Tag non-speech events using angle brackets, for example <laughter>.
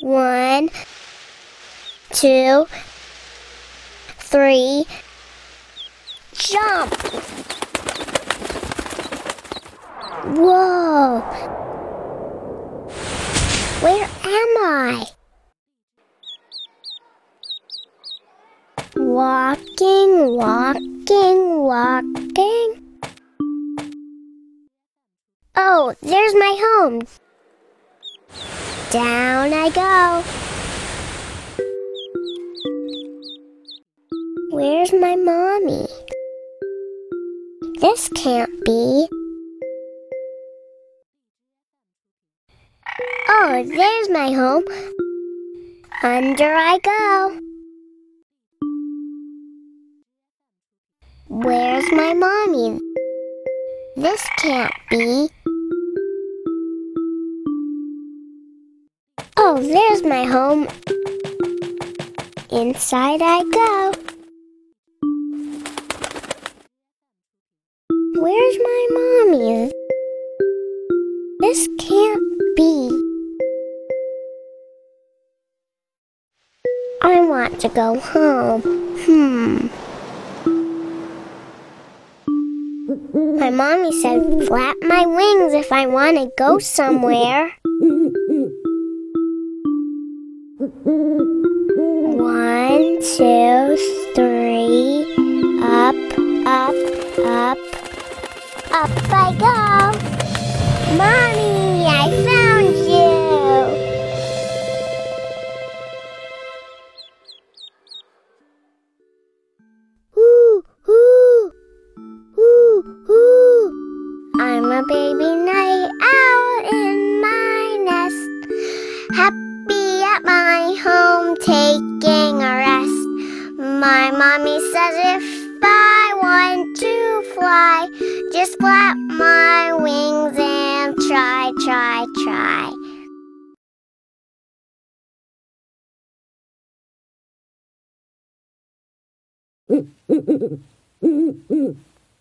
One, two, three, jump! Whoa! Where am I? Walking, walking, walking. Oh, there's my home. Down I go. Where's my mommy? This can't be. Oh, there's my home. Under I go. Where's my mommy? This can't be. Oh, there's my home. Inside I go. Where's my mommy? This can't be. I want to go home. Hmm. My mommy said flap my wings if I want to go somewhere. One, two, three, up, up, up, up I go. Mommy, I found you. Ooh, ooh, ooh, ooh. I'm a baby night owl mommy says if I want to fly, just flap my wings and try, try, try. <laughs>